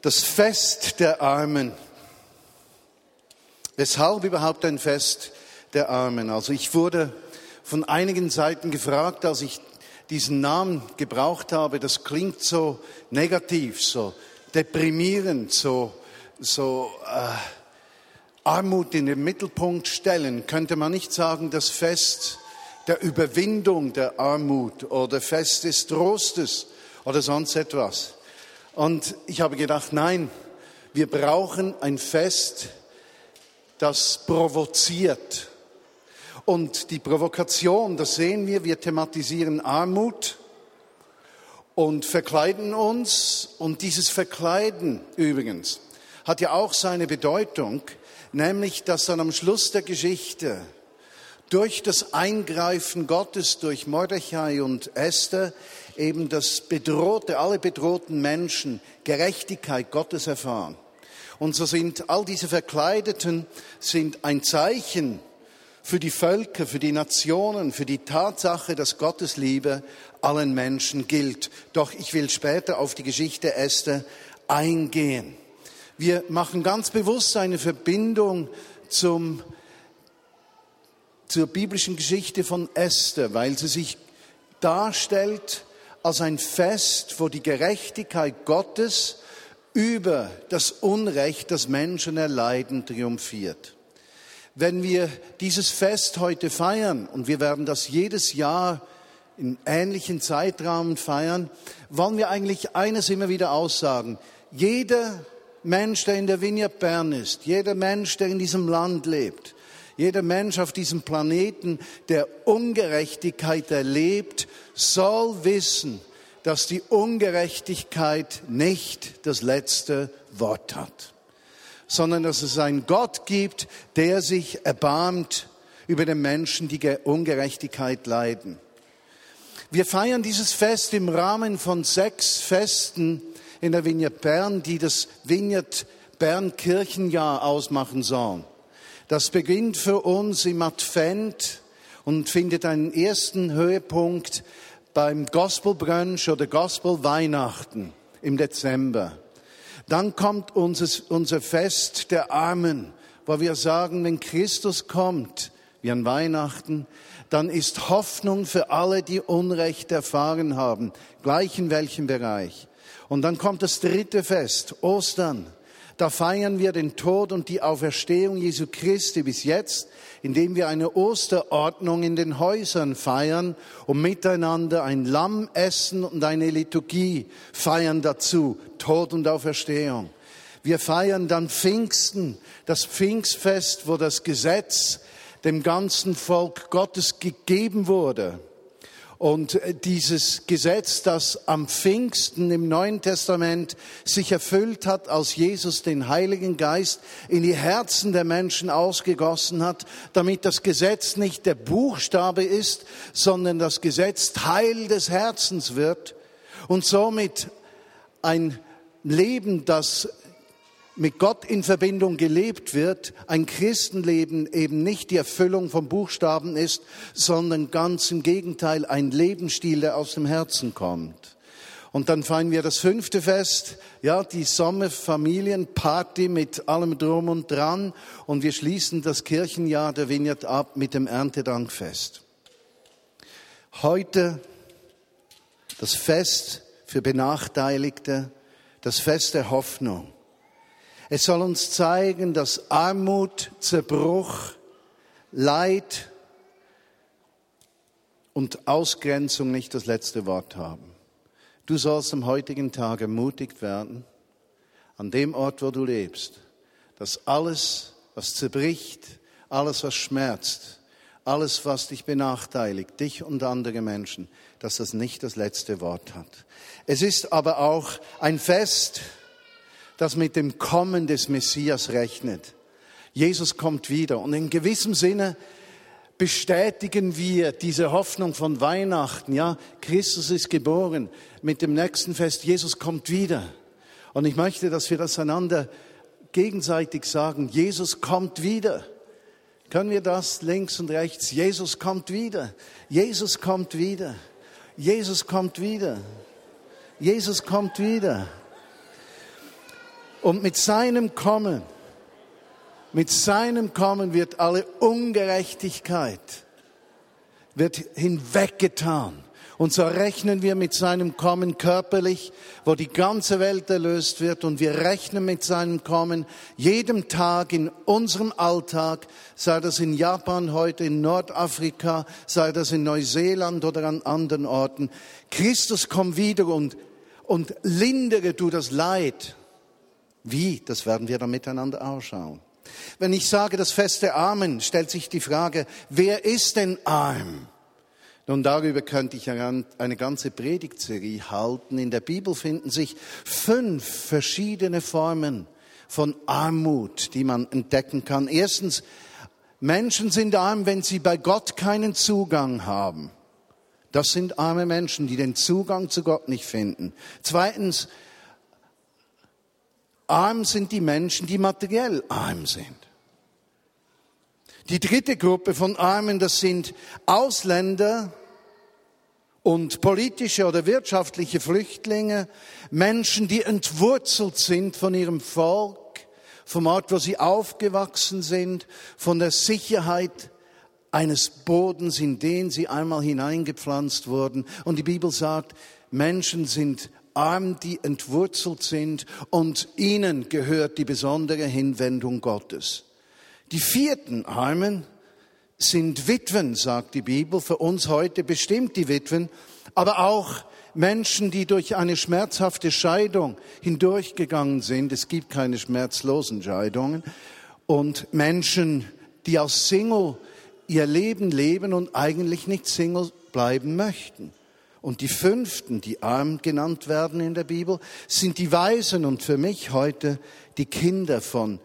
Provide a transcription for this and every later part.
Das Fest der Armen. Weshalb überhaupt ein Fest der Armen? Also ich wurde von einigen Seiten gefragt, als ich diesen Namen gebraucht habe, das klingt so negativ, so deprimierend, so, so äh, Armut in den Mittelpunkt stellen. Könnte man nicht sagen, das Fest der Überwindung der Armut oder Fest des Trostes oder sonst etwas? Und ich habe gedacht, nein, wir brauchen ein Fest, das provoziert. Und die Provokation, das sehen wir, wir thematisieren Armut und verkleiden uns. Und dieses Verkleiden übrigens hat ja auch seine Bedeutung, nämlich dass dann am Schluss der Geschichte durch das Eingreifen Gottes, durch Mordechai und Esther, eben das bedrohte, alle bedrohten Menschen Gerechtigkeit Gottes erfahren. Und so sind all diese Verkleideten sind ein Zeichen für die Völker, für die Nationen, für die Tatsache, dass Gottes Liebe allen Menschen gilt. Doch ich will später auf die Geschichte Esther eingehen. Wir machen ganz bewusst eine Verbindung zum, zur biblischen Geschichte von Esther, weil sie sich darstellt als ein Fest, wo die Gerechtigkeit Gottes über das Unrecht, das Menschen erleiden, triumphiert. Wenn wir dieses Fest heute feiern, und wir werden das jedes Jahr in ähnlichen Zeitrahmen feiern, wollen wir eigentlich eines immer wieder aussagen. Jeder Mensch, der in der Vineyard Bern ist, jeder Mensch, der in diesem Land lebt, jeder Mensch auf diesem Planeten, der Ungerechtigkeit erlebt, soll wissen, dass die Ungerechtigkeit nicht das letzte Wort hat, sondern dass es einen Gott gibt, der sich erbarmt über den Menschen, die Ungerechtigkeit leiden. Wir feiern dieses Fest im Rahmen von sechs Festen in der Vineyard Bern, die das Vineyard Bern Kirchenjahr ausmachen sollen. Das beginnt für uns im Advent und findet einen ersten Höhepunkt beim Gospel Brunch oder Gospel Weihnachten im Dezember. Dann kommt unser, Fest der Armen, wo wir sagen, wenn Christus kommt, wie an Weihnachten, dann ist Hoffnung für alle, die Unrecht erfahren haben, gleich in welchem Bereich. Und dann kommt das dritte Fest, Ostern. Da feiern wir den Tod und die Auferstehung Jesu Christi bis jetzt, indem wir eine Osterordnung in den Häusern feiern und miteinander ein Lamm essen und eine Liturgie feiern dazu, Tod und Auferstehung. Wir feiern dann Pfingsten, das Pfingstfest, wo das Gesetz dem ganzen Volk Gottes gegeben wurde. Und äh, dieses Gesetz, das am Pfingsten im Neuen Testament sich erfüllt hat, als Jesus den Heiligen Geist in die Herzen der Menschen ausgegossen hat, damit das Gesetz nicht der Buchstabe ist, sondern das Gesetz Teil des Herzens wird und somit ein Leben, das mit Gott in Verbindung gelebt wird, ein Christenleben eben nicht die Erfüllung von Buchstaben ist, sondern ganz im Gegenteil ein Lebensstil, der aus dem Herzen kommt. Und dann feiern wir das fünfte Fest, ja, die Sommerfamilienparty mit allem drum und dran. Und wir schließen das Kirchenjahr der Vineyard ab mit dem Erntedankfest. Heute das Fest für Benachteiligte, das Fest der Hoffnung. Es soll uns zeigen, dass Armut, Zerbruch, Leid und Ausgrenzung nicht das letzte Wort haben. Du sollst am heutigen Tag ermutigt werden, an dem Ort, wo du lebst, dass alles, was zerbricht, alles, was schmerzt, alles, was dich benachteiligt, dich und andere Menschen, dass das nicht das letzte Wort hat. Es ist aber auch ein Fest, das mit dem Kommen des Messias rechnet. Jesus kommt wieder. Und in gewissem Sinne bestätigen wir diese Hoffnung von Weihnachten. Ja, Christus ist geboren. Mit dem nächsten Fest, Jesus kommt wieder. Und ich möchte, dass wir das einander gegenseitig sagen. Jesus kommt wieder. Können wir das links und rechts? Jesus kommt wieder. Jesus kommt wieder. Jesus kommt wieder. Jesus kommt wieder. Und mit seinem Kommen, mit seinem Kommen wird alle Ungerechtigkeit wird hinweggetan. Und so rechnen wir mit seinem Kommen körperlich, wo die ganze Welt erlöst wird. Und wir rechnen mit seinem Kommen jedem Tag in unserem Alltag, sei das in Japan, heute in Nordafrika, sei das in Neuseeland oder an anderen Orten. Christus kommt wieder und, und lindere du das Leid. Wie? Das werden wir dann miteinander ausschauen. Wenn ich sage das feste Armen, stellt sich die Frage, wer ist denn arm? Nun, darüber könnte ich eine ganze Predigtserie halten. In der Bibel finden sich fünf verschiedene Formen von Armut, die man entdecken kann. Erstens, Menschen sind arm, wenn sie bei Gott keinen Zugang haben. Das sind arme Menschen, die den Zugang zu Gott nicht finden. Zweitens, arm sind die Menschen, die materiell arm sind. Die dritte Gruppe von Armen, das sind Ausländer und politische oder wirtschaftliche Flüchtlinge, Menschen, die entwurzelt sind von ihrem Volk, vom Ort, wo sie aufgewachsen sind, von der Sicherheit eines Bodens, in den sie einmal hineingepflanzt wurden. Und die Bibel sagt, Menschen sind arm, die entwurzelt sind und ihnen gehört die besondere Hinwendung Gottes. Die vierten Armen sind Witwen, sagt die Bibel, für uns heute bestimmt die Witwen, aber auch Menschen, die durch eine schmerzhafte Scheidung hindurchgegangen sind. Es gibt keine schmerzlosen Scheidungen. Und Menschen, die als Single ihr Leben leben und eigentlich nicht Single bleiben möchten. Und die fünften, die arm genannt werden in der Bibel, sind die Weisen und für mich heute die Kinder von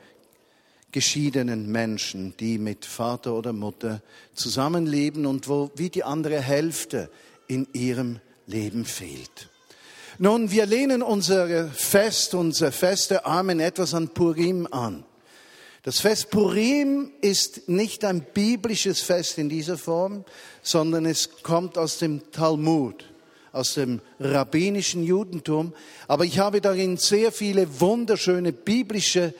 geschiedenen Menschen, die mit Vater oder Mutter zusammenleben und wo wie die andere Hälfte in ihrem Leben fehlt. Nun, wir lehnen unser Fest, unser Fest der Armen etwas an Purim an. Das Fest Purim ist nicht ein biblisches Fest in dieser Form, sondern es kommt aus dem Talmud, aus dem rabbinischen Judentum. Aber ich habe darin sehr viele wunderschöne biblische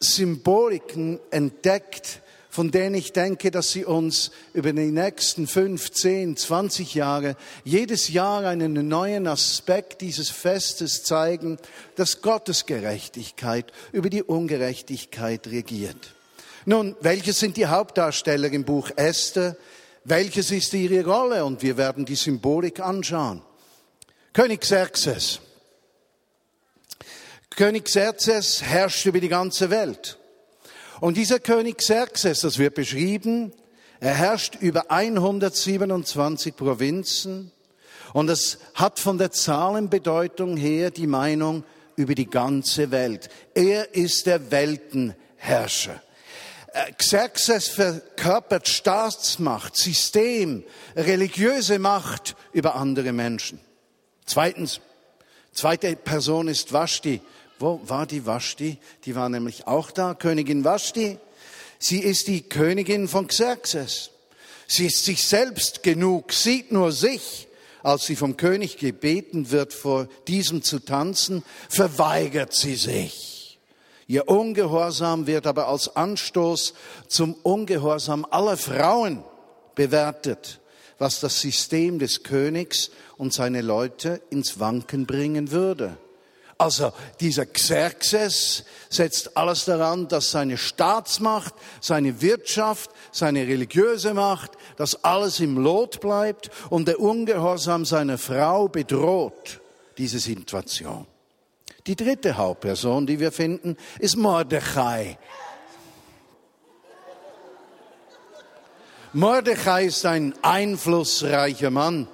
Symboliken entdeckt, von denen ich denke, dass sie uns über die nächsten fünf, zehn, zwanzig Jahre jedes Jahr einen neuen Aspekt dieses Festes zeigen, dass Gottes Gerechtigkeit über die Ungerechtigkeit regiert. Nun, welche sind die Hauptdarsteller im Buch Esther? Welches ist ihre Rolle? Und wir werden die Symbolik anschauen. König Xerxes. König Xerxes herrscht über die ganze Welt. Und dieser König Xerxes, das wird beschrieben, er herrscht über 127 Provinzen und es hat von der Zahlenbedeutung her die Meinung über die ganze Welt. Er ist der Weltenherrscher. Xerxes verkörpert Staatsmacht, System, religiöse Macht über andere Menschen. Zweitens, zweite Person ist Vashti. Wo war die Vashti? Die war nämlich auch da, Königin Vashti. Sie ist die Königin von Xerxes. Sie ist sich selbst genug, sieht nur sich. Als sie vom König gebeten wird, vor diesem zu tanzen, verweigert sie sich. Ihr Ungehorsam wird aber als Anstoß zum Ungehorsam aller Frauen bewertet, was das System des Königs und seine Leute ins Wanken bringen würde. Also dieser Xerxes setzt alles daran, dass seine Staatsmacht, seine Wirtschaft, seine religiöse Macht, dass alles im Lot bleibt und der Ungehorsam seiner Frau bedroht diese Situation. Die dritte Hauptperson, die wir finden, ist Mordechai. Mordechai ist ein einflussreicher Mann.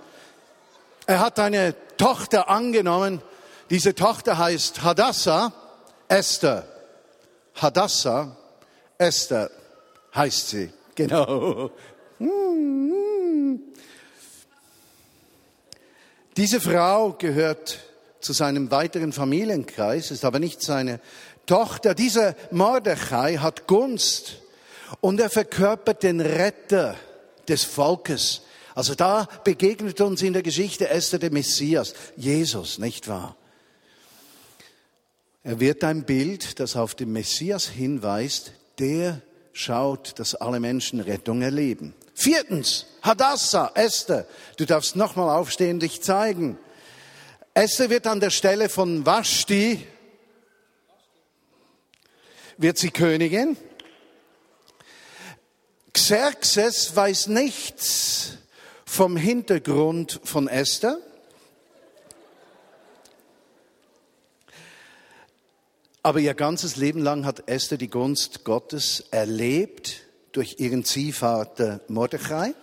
Er hat eine Tochter angenommen, diese Tochter heißt Hadassah, Esther. Hadassah, Esther heißt sie. Genau. Diese Frau gehört zu seinem weiteren Familienkreis, ist aber nicht seine Tochter. Dieser Mordechai hat Gunst und er verkörpert den Retter des Volkes. Also da begegnet uns in der Geschichte Esther der Messias, Jesus, nicht wahr? Er wird ein Bild, das auf den Messias hinweist, der schaut, dass alle Menschen Rettung erleben. Viertens, Hadassah, Esther. Du darfst nochmal aufstehen, dich zeigen. Esther wird an der Stelle von Vashti, wird sie Königin. Xerxes weiß nichts vom Hintergrund von Esther. Aber ihr ganzes Leben lang hat Esther die Gunst Gottes erlebt durch ihren Ziehvater Mordechai,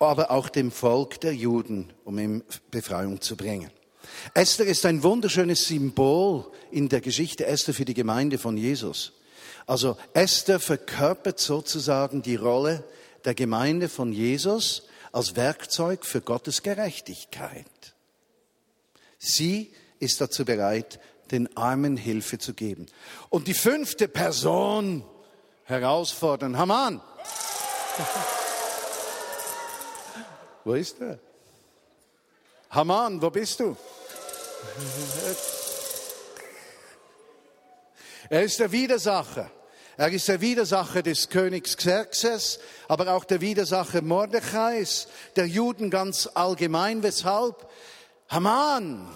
aber auch dem Volk der Juden, um ihm Befreiung zu bringen. Esther ist ein wunderschönes Symbol in der Geschichte Esther für die Gemeinde von Jesus. Also Esther verkörpert sozusagen die Rolle der Gemeinde von Jesus als Werkzeug für Gottes Gerechtigkeit. Sie ist dazu bereit, den Armen Hilfe zu geben. Und die fünfte Person herausfordern. Haman! Wo ist er? Haman, wo bist du? Er ist der Widersacher. Er ist der Widersacher des Königs Xerxes, aber auch der Widersacher Mordechais, der Juden ganz allgemein. Weshalb? Haman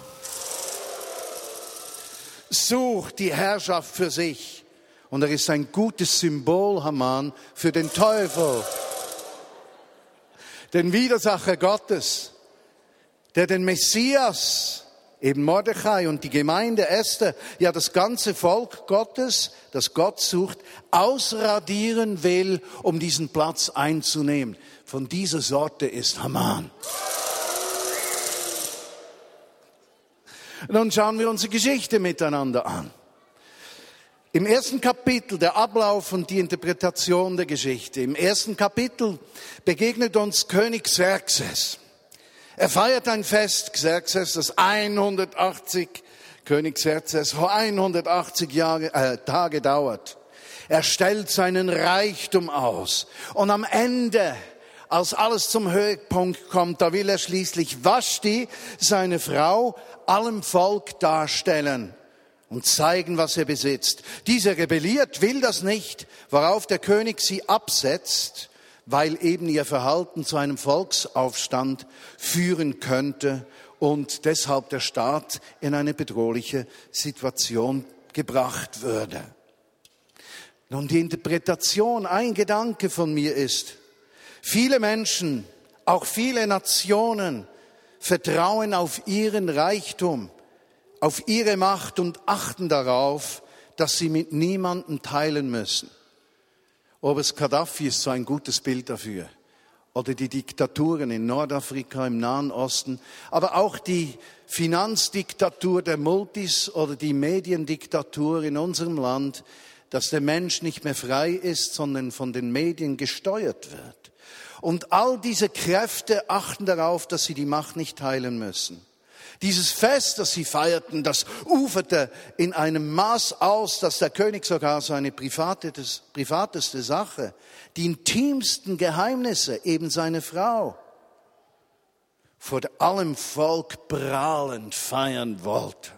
sucht die Herrschaft für sich. Und er ist ein gutes Symbol, Haman, für den Teufel, den Widersacher Gottes, der den Messias, eben Mordechai und die Gemeinde Esther, ja das ganze Volk Gottes, das Gott sucht, ausradieren will, um diesen Platz einzunehmen. Von dieser Sorte ist Haman. Nun schauen wir unsere Geschichte miteinander an. Im ersten Kapitel der Ablauf und die Interpretation der Geschichte. Im ersten Kapitel begegnet uns König Xerxes. Er feiert ein Fest, Xerxes, das 180, König Xerxes, 180 Jahre, äh, Tage dauert. Er stellt seinen Reichtum aus. Und am Ende, als alles zum Höhepunkt kommt, da will er schließlich Vashti, seine Frau, allem Volk darstellen und zeigen, was er besitzt. Dieser rebelliert, will das nicht, worauf der König sie absetzt, weil eben ihr Verhalten zu einem Volksaufstand führen könnte und deshalb der Staat in eine bedrohliche Situation gebracht würde. Nun, die Interpretation, ein Gedanke von mir ist, viele Menschen, auch viele Nationen vertrauen auf ihren Reichtum, auf ihre Macht und achten darauf, dass sie mit niemandem teilen müssen. Oberst Gaddafi ist so ein gutes Bild dafür. Oder die Diktaturen in Nordafrika, im Nahen Osten, aber auch die Finanzdiktatur der Multis oder die Mediendiktatur in unserem Land, dass der Mensch nicht mehr frei ist, sondern von den Medien gesteuert wird. Und all diese Kräfte achten darauf, dass sie die Macht nicht teilen müssen. Dieses Fest, das sie feierten, das uferte in einem Maß aus, dass der König sogar seine privateste Sache, die intimsten Geheimnisse, eben seine Frau, vor allem Volk prahlend feiern wollte.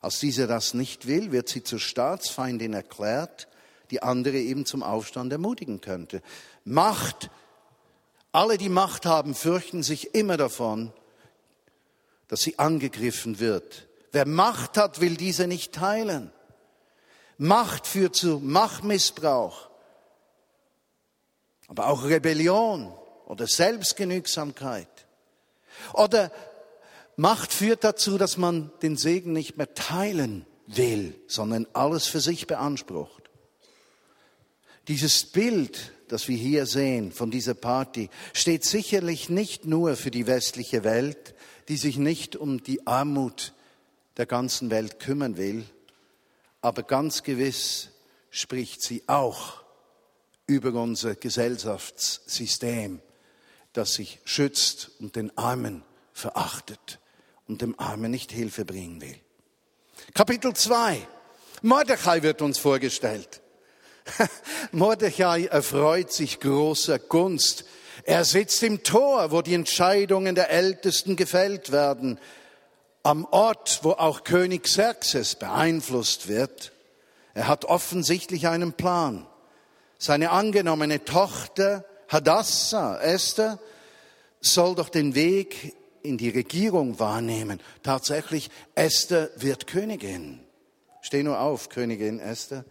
Als diese das nicht will, wird sie zur Staatsfeindin erklärt, die andere eben zum Aufstand ermutigen könnte. Macht alle, die Macht haben, fürchten sich immer davon, dass sie angegriffen wird. Wer Macht hat, will diese nicht teilen. Macht führt zu Machtmissbrauch, aber auch Rebellion oder Selbstgenügsamkeit. Oder Macht führt dazu, dass man den Segen nicht mehr teilen will, sondern alles für sich beansprucht. Dieses Bild das wir hier sehen von dieser Party, steht sicherlich nicht nur für die westliche Welt, die sich nicht um die Armut der ganzen Welt kümmern will, aber ganz gewiss spricht sie auch über unser Gesellschaftssystem, das sich schützt und den Armen verachtet und dem Armen nicht Hilfe bringen will. Kapitel 2. Mordechai wird uns vorgestellt. Mordechai erfreut sich großer Gunst. Er sitzt im Tor, wo die Entscheidungen der Ältesten gefällt werden. am Ort, wo auch König Xerxes beeinflusst wird. Er hat offensichtlich einen Plan. Seine angenommene Tochter Hadassah, Esther, soll doch den Weg in die Regierung wahrnehmen. Tatsächlich, Esther wird Königin. Steh nur auf, Königin Esther.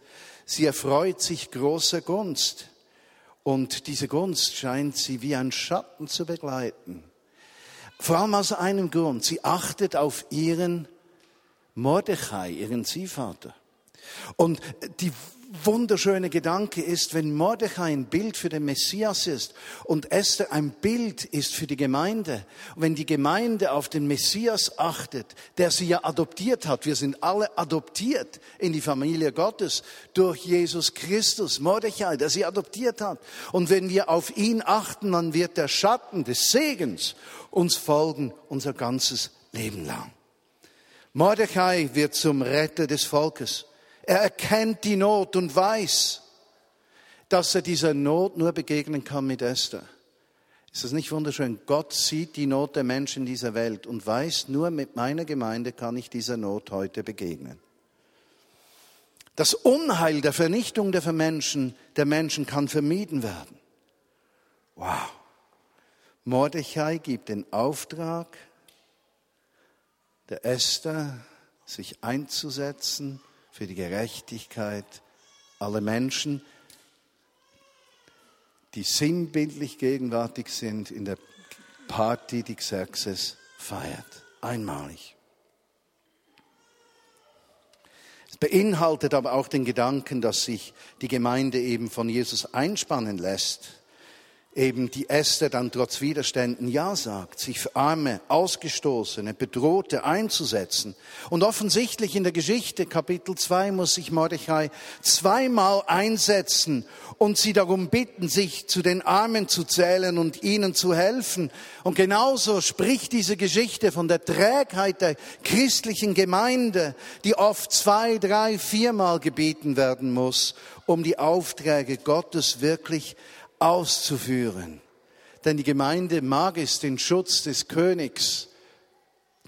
Sie erfreut sich großer Gunst. Und diese Gunst scheint sie wie ein Schatten zu begleiten. Vor allem aus einem Grund. Sie achtet auf ihren Mordechai, ihren Ziehvater. Und die wunderschöne Gedanke ist, wenn Mordechai ein Bild für den Messias ist und Esther ein Bild ist für die Gemeinde, wenn die Gemeinde auf den Messias achtet, der sie ja adoptiert hat, wir sind alle adoptiert in die Familie Gottes durch Jesus Christus, Mordechai, der sie adoptiert hat. Und wenn wir auf ihn achten, dann wird der Schatten des Segens uns folgen unser ganzes Leben lang. Mordechai wird zum Retter des Volkes. Er erkennt die Not und weiß, dass er dieser Not nur begegnen kann mit Esther. Ist das nicht wunderschön? Gott sieht die Not der Menschen in dieser Welt und weiß, nur mit meiner Gemeinde kann ich dieser Not heute begegnen. Das Unheil der Vernichtung der Menschen, der Menschen kann vermieden werden. Wow. Mordechai gibt den Auftrag der Esther, sich einzusetzen für die Gerechtigkeit aller Menschen, die sinnbildlich gegenwärtig sind in der Party, die Xerxes feiert. Einmalig. Es beinhaltet aber auch den Gedanken, dass sich die Gemeinde eben von Jesus einspannen lässt eben die Esther dann trotz Widerständen Ja sagt, sich für Arme, Ausgestoßene, Bedrohte einzusetzen. Und offensichtlich in der Geschichte, Kapitel 2, muss sich Mordechai zweimal einsetzen und sie darum bitten, sich zu den Armen zu zählen und ihnen zu helfen. Und genauso spricht diese Geschichte von der Trägheit der christlichen Gemeinde, die oft zwei, drei, viermal gebeten werden muss, um die Aufträge Gottes wirklich auszuführen. Denn die Gemeinde mag es, den Schutz des Königs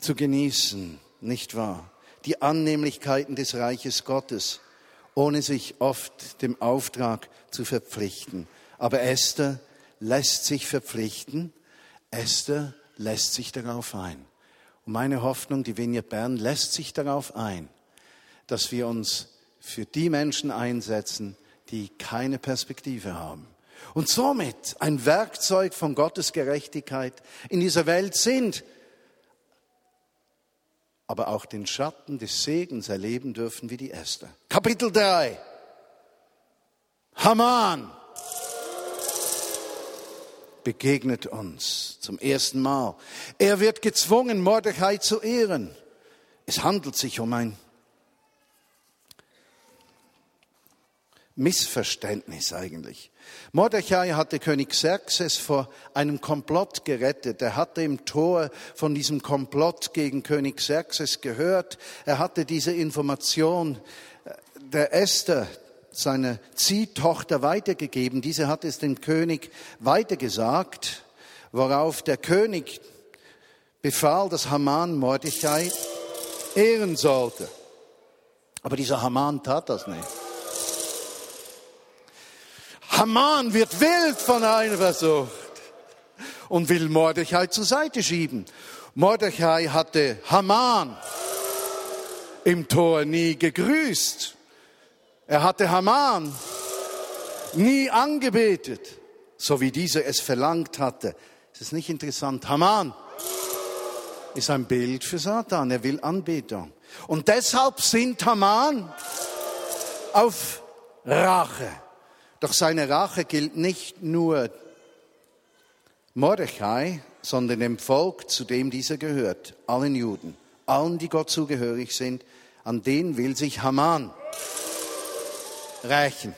zu genießen, nicht wahr? Die Annehmlichkeiten des Reiches Gottes, ohne sich oft dem Auftrag zu verpflichten. Aber Esther lässt sich verpflichten. Esther lässt sich darauf ein. Und meine Hoffnung, die Vineyard Bern lässt sich darauf ein, dass wir uns für die Menschen einsetzen, die keine Perspektive haben und somit ein Werkzeug von Gottes Gerechtigkeit in dieser Welt sind, aber auch den Schatten des Segens erleben dürfen wie die Esther. Kapitel 3. Haman begegnet uns zum ersten Mal. Er wird gezwungen, Mordechai zu ehren. Es handelt sich um ein Missverständnis eigentlich. Mordechai hatte König Xerxes vor einem Komplott gerettet. Er hatte im Tor von diesem Komplott gegen König Xerxes gehört. Er hatte diese Information der Esther, seiner Ziehtochter, weitergegeben. Diese hat es dem König weitergesagt, worauf der König befahl, dass Haman Mordechai ehren sollte. Aber dieser Haman tat das nicht. Haman wird wild von Eifersucht und will Mordechai zur Seite schieben. Mordechai hatte Haman im Tor nie gegrüßt. Er hatte Haman nie angebetet, so wie dieser es verlangt hatte. Ist es nicht interessant? Haman ist ein Bild für Satan. Er will Anbetung. Und deshalb sind Haman auf Rache. Doch seine Rache gilt nicht nur Mordechai, sondern dem Volk, zu dem dieser gehört, allen Juden, allen, die Gott zugehörig sind, an den will sich Haman rächen.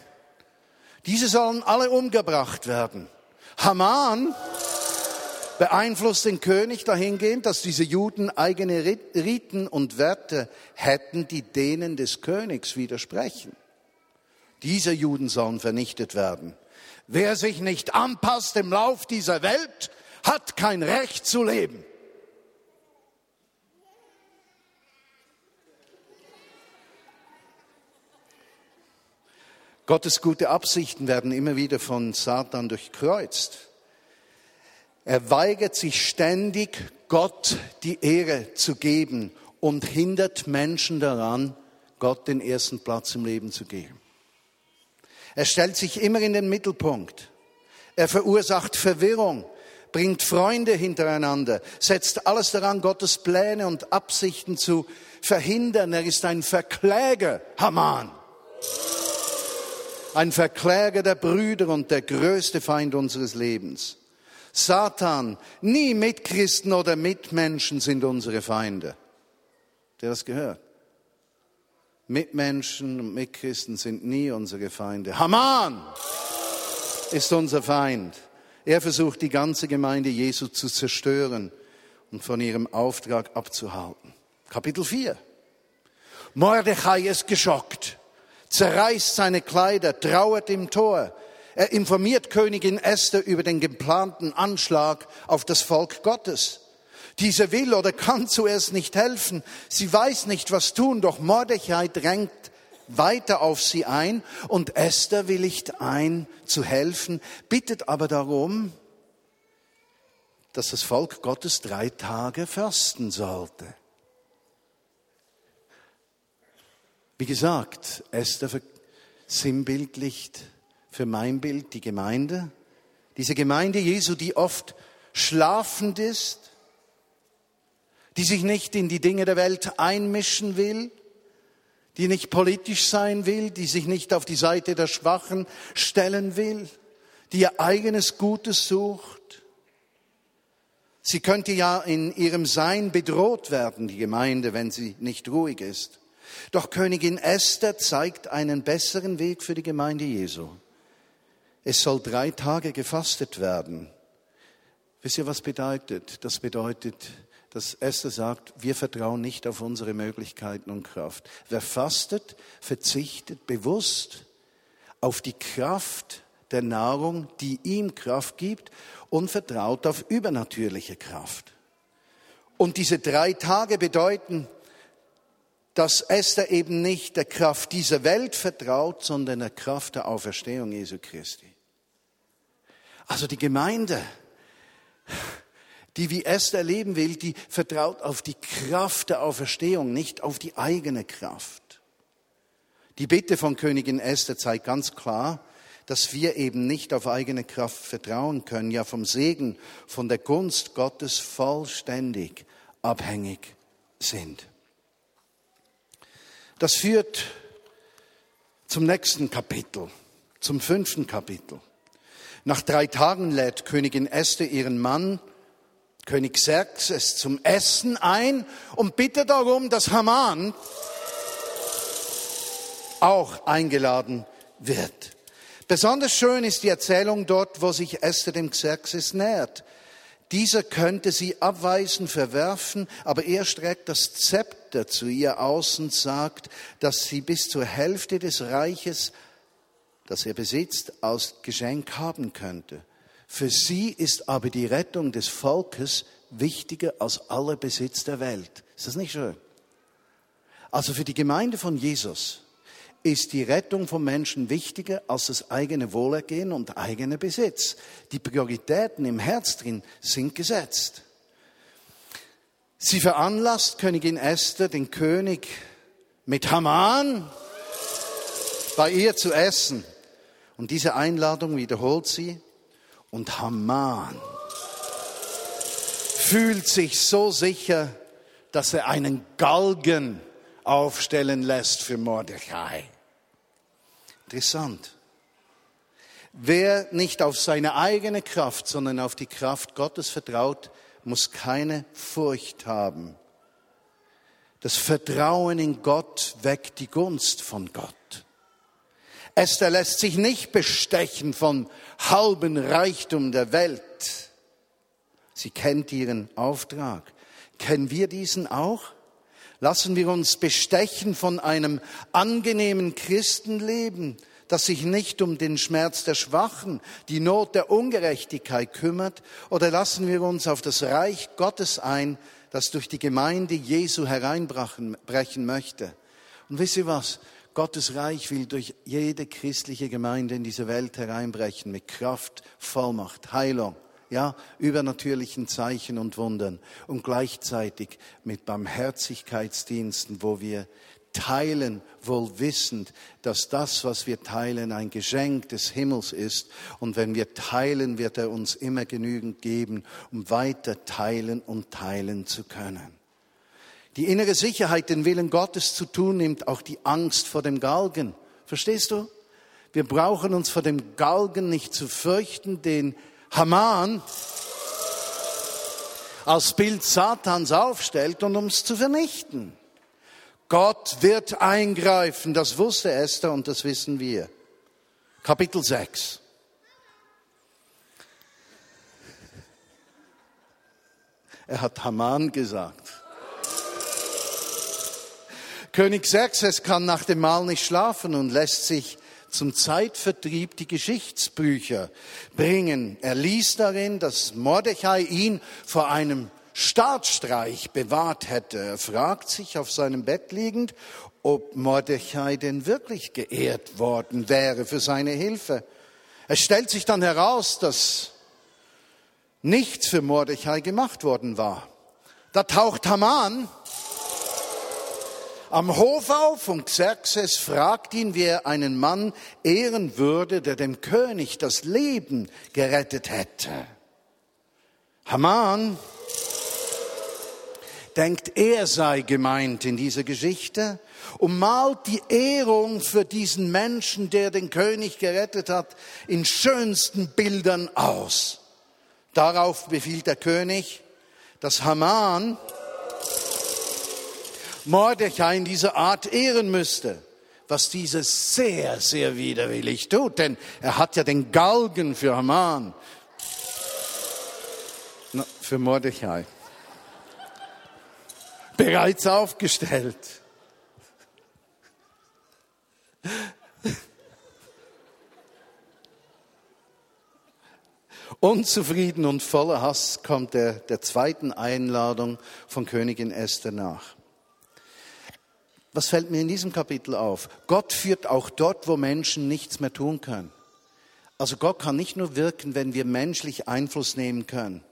Diese sollen alle umgebracht werden. Haman beeinflusst den König dahingehend, dass diese Juden eigene Riten und Werte hätten, die denen des Königs widersprechen. Diese Juden sollen vernichtet werden. Wer sich nicht anpasst im Lauf dieser Welt, hat kein Recht zu leben. Gottes gute Absichten werden immer wieder von Satan durchkreuzt. Er weigert sich ständig, Gott die Ehre zu geben und hindert Menschen daran, Gott den ersten Platz im Leben zu geben. Er stellt sich immer in den Mittelpunkt. Er verursacht Verwirrung, bringt Freunde hintereinander, setzt alles daran, Gottes Pläne und Absichten zu verhindern. Er ist ein Verkläger, Haman. Ein Verkläger der Brüder und der größte Feind unseres Lebens. Satan, nie Mitchristen oder Mitmenschen sind unsere Feinde. Ihr das gehört? Mitmenschen und Mitchristen sind nie unsere Feinde. Haman ist unser Feind. Er versucht, die ganze Gemeinde Jesu zu zerstören und von ihrem Auftrag abzuhalten. Kapitel 4. Mordechai ist geschockt, zerreißt seine Kleider, trauert im Tor. Er informiert Königin Esther über den geplanten Anschlag auf das Volk Gottes. Diese will oder kann zuerst nicht helfen. Sie weiß nicht, was tun, doch Mordechai drängt weiter auf sie ein und Esther willigt ein, zu helfen, bittet aber darum, dass das Volk Gottes drei Tage fasten sollte. Wie gesagt, Esther sinnbildlicht für mein Bild die Gemeinde, diese Gemeinde Jesu, die oft schlafend ist, die sich nicht in die Dinge der Welt einmischen will, die nicht politisch sein will, die sich nicht auf die Seite der Schwachen stellen will, die ihr eigenes Gutes sucht. Sie könnte ja in ihrem Sein bedroht werden, die Gemeinde, wenn sie nicht ruhig ist. Doch Königin Esther zeigt einen besseren Weg für die Gemeinde Jesu. Es soll drei Tage gefastet werden. Wisst ihr, was bedeutet? Das bedeutet, dass Esther sagt, wir vertrauen nicht auf unsere Möglichkeiten und Kraft. Wer fastet, verzichtet bewusst auf die Kraft der Nahrung, die ihm Kraft gibt und vertraut auf übernatürliche Kraft. Und diese drei Tage bedeuten, dass Esther eben nicht der Kraft dieser Welt vertraut, sondern der Kraft der Auferstehung Jesu Christi. Also die Gemeinde die wie Esther leben will, die vertraut auf die Kraft der Auferstehung, nicht auf die eigene Kraft. Die Bitte von Königin Esther zeigt ganz klar, dass wir eben nicht auf eigene Kraft vertrauen können, ja vom Segen, von der Gunst Gottes vollständig abhängig sind. Das führt zum nächsten Kapitel, zum fünften Kapitel. Nach drei Tagen lädt Königin Esther ihren Mann König Xerxes zum Essen ein und bittet darum, dass Haman auch eingeladen wird. Besonders schön ist die Erzählung dort, wo sich Esther dem Xerxes nähert. Dieser könnte sie abweisen, verwerfen, aber er streckt das Zepter zu ihr aus und sagt, dass sie bis zur Hälfte des Reiches, das er besitzt, als Geschenk haben könnte. Für sie ist aber die Rettung des Volkes wichtiger als aller Besitz der Welt. Ist das nicht schön? Also für die Gemeinde von Jesus ist die Rettung von Menschen wichtiger als das eigene Wohlergehen und eigene Besitz. Die Prioritäten im Herz drin sind gesetzt. Sie veranlasst Königin Esther, den König mit Haman bei ihr zu essen. Und diese Einladung wiederholt sie und Haman fühlt sich so sicher, dass er einen Galgen aufstellen lässt für Mordechai. Interessant. Wer nicht auf seine eigene Kraft, sondern auf die Kraft Gottes vertraut, muss keine Furcht haben. Das Vertrauen in Gott weckt die Gunst von Gott. Esther lässt sich nicht bestechen von halben Reichtum der Welt. Sie kennt ihren Auftrag. Kennen wir diesen auch? Lassen wir uns bestechen von einem angenehmen Christenleben, das sich nicht um den Schmerz der Schwachen, die Not der Ungerechtigkeit kümmert, oder lassen wir uns auf das Reich Gottes ein, das durch die Gemeinde Jesu hereinbrechen möchte. Und wisst ihr was? Gottes Reich will durch jede christliche Gemeinde in diese Welt hereinbrechen mit Kraft, Vollmacht, Heilung, ja, übernatürlichen Zeichen und Wundern und gleichzeitig mit Barmherzigkeitsdiensten, wo wir teilen, wohl wissend, dass das, was wir teilen, ein Geschenk des Himmels ist. Und wenn wir teilen, wird er uns immer genügend geben, um weiter teilen und teilen zu können. Die innere Sicherheit, den Willen Gottes zu tun, nimmt auch die Angst vor dem Galgen. Verstehst du? Wir brauchen uns vor dem Galgen nicht zu fürchten, den Haman als Bild Satans aufstellt und uns zu vernichten. Gott wird eingreifen, das wusste Esther und das wissen wir. Kapitel 6. Er hat Haman gesagt. König Xerxes kann nach dem Mahl nicht schlafen und lässt sich zum Zeitvertrieb die Geschichtsbücher bringen. Er liest darin, dass Mordechai ihn vor einem Staatsstreich bewahrt hätte. Er fragt sich auf seinem Bett liegend, ob Mordechai denn wirklich geehrt worden wäre für seine Hilfe. Es stellt sich dann heraus, dass nichts für Mordechai gemacht worden war. Da taucht Haman am Hof auf und Xerxes fragt ihn, wie er einen Mann ehren würde, der dem König das Leben gerettet hätte. Haman denkt, er sei gemeint in dieser Geschichte und malt die Ehrung für diesen Menschen, der den König gerettet hat, in schönsten Bildern aus. Darauf befiehlt der König, dass Haman Mordechai in dieser Art ehren müsste, was dieses sehr, sehr widerwillig tut, denn er hat ja den Galgen für Haman, für Mordechai bereits aufgestellt. Unzufrieden und voller Hass kommt er der zweiten Einladung von Königin Esther nach. Was fällt mir in diesem Kapitel auf? Gott führt auch dort, wo Menschen nichts mehr tun können. Also Gott kann nicht nur wirken, wenn wir menschlich Einfluss nehmen können.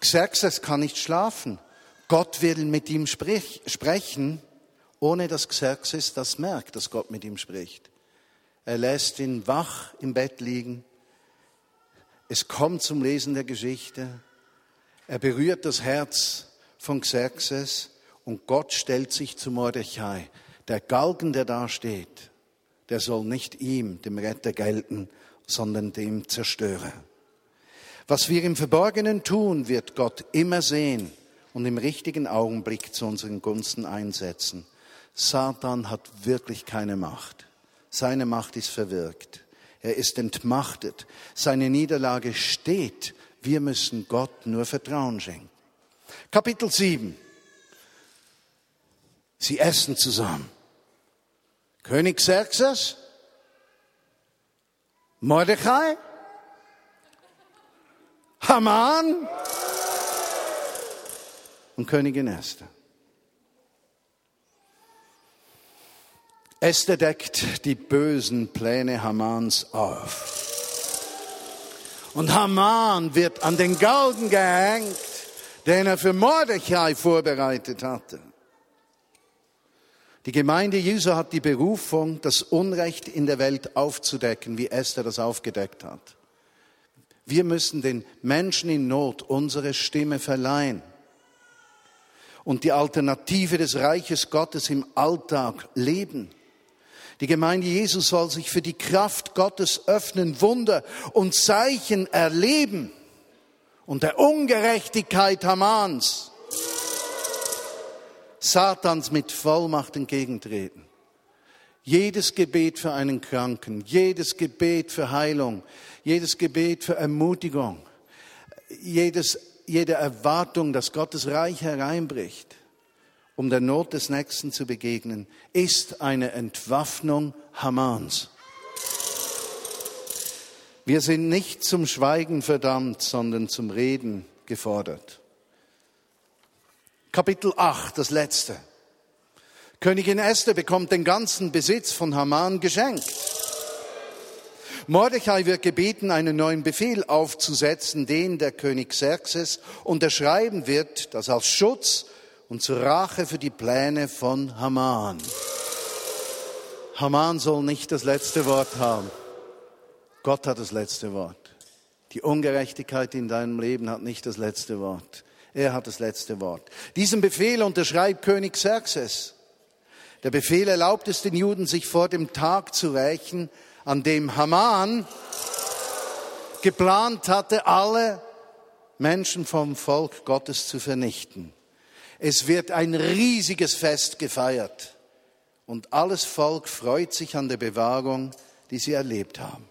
Xerxes kann nicht schlafen. Gott will mit ihm sprich, sprechen, ohne dass Xerxes das merkt, dass Gott mit ihm spricht. Er lässt ihn wach im Bett liegen. Es kommt zum Lesen der Geschichte. Er berührt das Herz von Xerxes und Gott stellt sich zu Mordechai. Der Galgen, der da steht, der soll nicht ihm, dem Retter, gelten, sondern dem Zerstörer. Was wir im Verborgenen tun, wird Gott immer sehen und im richtigen Augenblick zu unseren Gunsten einsetzen. Satan hat wirklich keine Macht. Seine Macht ist verwirkt. Er ist entmachtet. Seine Niederlage steht. Wir müssen Gott nur Vertrauen schenken. Kapitel 7. Sie essen zusammen. König Xerxes, Mordechai, Haman, und Königin Esther. Esther deckt die bösen Pläne Hamans auf. Und Haman wird an den Galgen gehängt, den er für Mordechai vorbereitet hatte. Die Gemeinde Jesu hat die Berufung, das Unrecht in der Welt aufzudecken, wie Esther das aufgedeckt hat. Wir müssen den Menschen in Not unsere Stimme verleihen und die Alternative des Reiches Gottes im Alltag leben. Die Gemeinde Jesus soll sich für die Kraft Gottes öffnen, Wunder und Zeichen erleben und der Ungerechtigkeit Hamans Satans mit Vollmacht entgegentreten. Jedes Gebet für einen Kranken, jedes Gebet für Heilung, jedes Gebet für Ermutigung, jedes jede Erwartung, dass Gottes Reich hereinbricht, um der Not des Nächsten zu begegnen, ist eine Entwaffnung Hamans. Wir sind nicht zum Schweigen verdammt, sondern zum Reden gefordert. Kapitel 8, das letzte. Königin Esther bekommt den ganzen Besitz von Haman geschenkt. Mordechai wird gebeten, einen neuen Befehl aufzusetzen, den der König Xerxes unterschreiben wird, das als Schutz und zur Rache für die Pläne von Haman. Haman soll nicht das letzte Wort haben. Gott hat das letzte Wort. Die Ungerechtigkeit in deinem Leben hat nicht das letzte Wort. Er hat das letzte Wort. Diesen Befehl unterschreibt König Xerxes. Der Befehl erlaubt es den Juden, sich vor dem Tag zu rächen, an dem Haman geplant hatte, alle Menschen vom Volk Gottes zu vernichten. Es wird ein riesiges Fest gefeiert und alles Volk freut sich an der Bewahrung, die sie erlebt haben.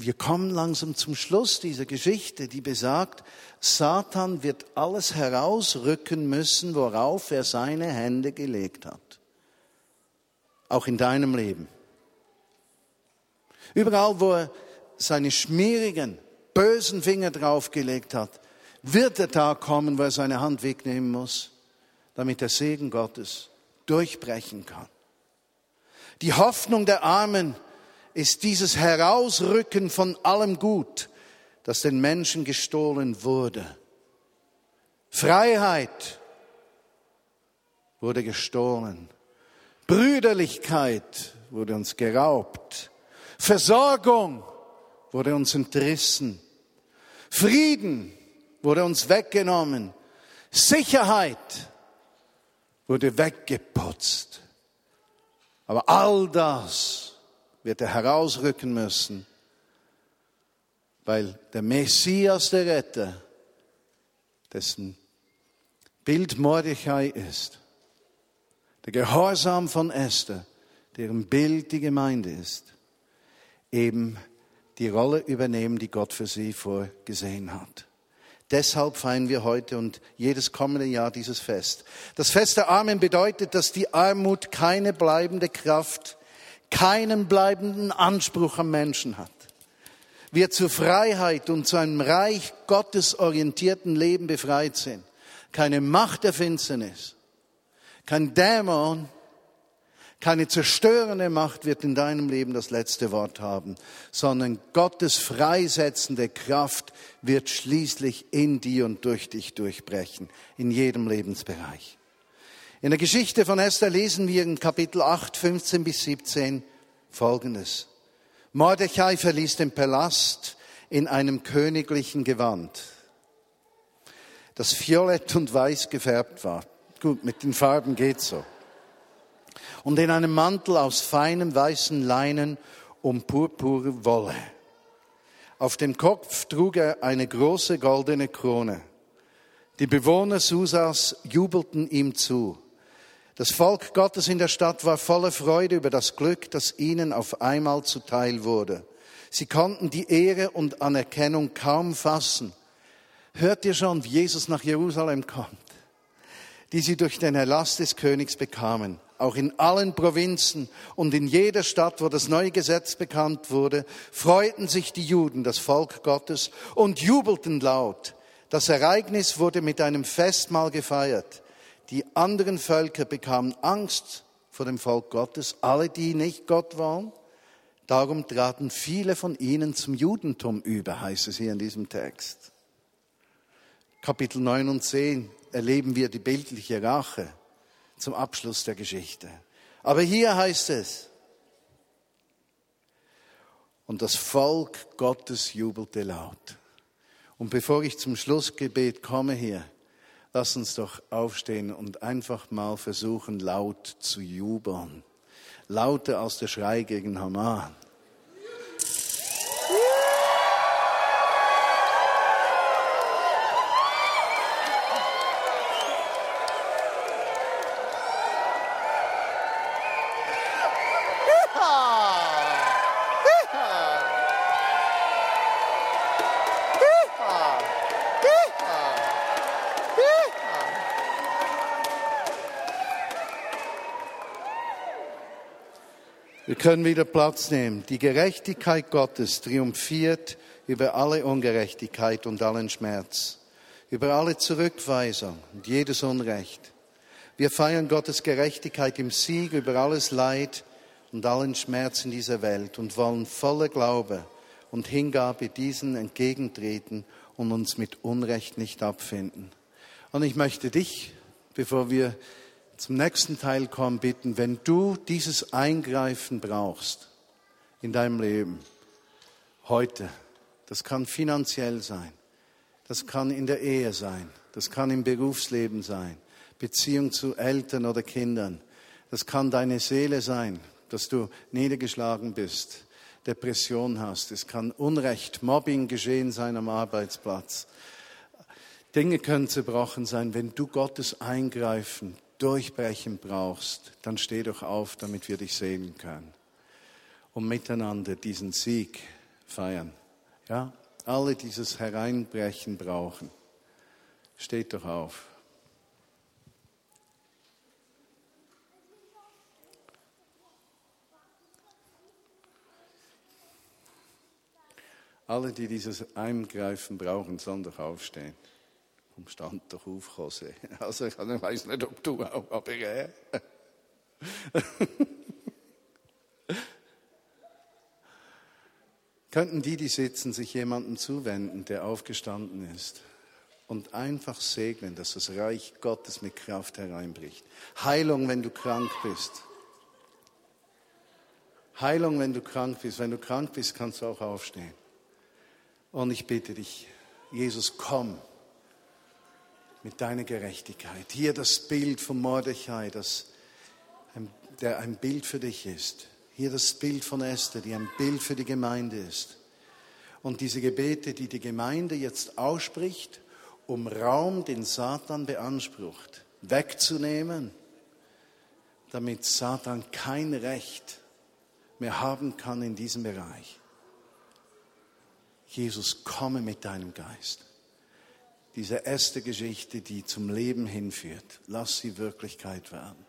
Wir kommen langsam zum Schluss dieser Geschichte, die besagt, Satan wird alles herausrücken müssen, worauf er seine Hände gelegt hat. Auch in deinem Leben. Überall, wo er seine schmierigen, bösen Finger draufgelegt hat, wird der Tag kommen, wo er seine Hand wegnehmen muss, damit der Segen Gottes durchbrechen kann. Die Hoffnung der Armen ist dieses Herausrücken von allem Gut, das den Menschen gestohlen wurde. Freiheit wurde gestohlen. Brüderlichkeit wurde uns geraubt. Versorgung wurde uns entrissen. Frieden wurde uns weggenommen. Sicherheit wurde weggeputzt. Aber all das wird er herausrücken müssen, weil der Messias, der Retter, dessen Bild Mordechai ist, der Gehorsam von Esther, deren Bild die Gemeinde ist, eben die Rolle übernehmen, die Gott für sie vorgesehen hat. Deshalb feiern wir heute und jedes kommende Jahr dieses Fest. Das Fest der Armen bedeutet, dass die Armut keine bleibende Kraft keinen bleibenden Anspruch am Menschen hat. Wir zur Freiheit und zu einem Reich Gottes orientierten Leben befreit sind. Keine Macht der Finsternis, kein Dämon, keine zerstörende Macht wird in deinem Leben das letzte Wort haben, sondern Gottes freisetzende Kraft wird schließlich in dir und durch dich durchbrechen, in jedem Lebensbereich. In der Geschichte von Esther lesen wir in Kapitel 8, 15 bis 17 Folgendes. Mordechai verließ den Palast in einem königlichen Gewand, das violett und weiß gefärbt war. Gut, mit den Farben geht's so. Und in einem Mantel aus feinem weißen Leinen um purpure Wolle. Auf dem Kopf trug er eine große goldene Krone. Die Bewohner Susas jubelten ihm zu. Das Volk Gottes in der Stadt war voller Freude über das Glück, das ihnen auf einmal zuteil wurde. Sie konnten die Ehre und Anerkennung kaum fassen. Hört ihr schon, wie Jesus nach Jerusalem kommt? Die sie durch den Erlass des Königs bekamen. Auch in allen Provinzen und in jeder Stadt, wo das neue Gesetz bekannt wurde, freuten sich die Juden, das Volk Gottes, und jubelten laut. Das Ereignis wurde mit einem Festmahl gefeiert. Die anderen Völker bekamen Angst vor dem Volk Gottes, alle, die nicht Gott waren. Darum traten viele von ihnen zum Judentum über, heißt es hier in diesem Text. Kapitel 9 und 10 erleben wir die bildliche Rache zum Abschluss der Geschichte. Aber hier heißt es, und das Volk Gottes jubelte laut. Und bevor ich zum Schlussgebet komme hier, Lass uns doch aufstehen und einfach mal versuchen, laut zu jubeln. Lauter als der Schrei gegen Haman. Können wieder Platz nehmen. Die Gerechtigkeit Gottes triumphiert über alle Ungerechtigkeit und allen Schmerz, über alle Zurückweisung und jedes Unrecht. Wir feiern Gottes Gerechtigkeit im Sieg über alles Leid und allen Schmerzen dieser Welt und wollen voller Glaube und Hingabe diesen entgegentreten und uns mit Unrecht nicht abfinden. Und ich möchte dich, bevor wir zum nächsten Teil kommen, bitten, wenn du dieses Eingreifen brauchst in deinem Leben, heute, das kann finanziell sein, das kann in der Ehe sein, das kann im Berufsleben sein, Beziehung zu Eltern oder Kindern, das kann deine Seele sein, dass du niedergeschlagen bist, Depression hast, es kann Unrecht, Mobbing geschehen sein am Arbeitsplatz. Dinge können zerbrochen sein. Wenn du Gottes Eingreifen, Durchbrechen brauchst, dann steh doch auf, damit wir dich sehen können. Und miteinander diesen Sieg feiern. Ja? Alle dieses Hereinbrechen brauchen. Steht doch auf. Alle, die dieses Eingreifen brauchen, sollen doch aufstehen. Vom Stand doch auf, Jose. Also ich weiß nicht, ob du auch, aber äh. Könnten die, die sitzen, sich jemandem zuwenden, der aufgestanden ist und einfach segnen, dass das Reich Gottes mit Kraft hereinbricht. Heilung, wenn du krank bist. Heilung, wenn du krank bist. Wenn du krank bist, kannst du auch aufstehen. Und ich bitte dich, Jesus, komm mit deiner Gerechtigkeit. Hier das Bild von Mordechai, das, der ein Bild für dich ist. Hier das Bild von Esther, die ein Bild für die Gemeinde ist. Und diese Gebete, die die Gemeinde jetzt ausspricht, um Raum, den Satan beansprucht, wegzunehmen, damit Satan kein Recht mehr haben kann in diesem Bereich. Jesus, komme mit deinem Geist. Diese erste Geschichte, die zum Leben hinführt, lass sie Wirklichkeit werden.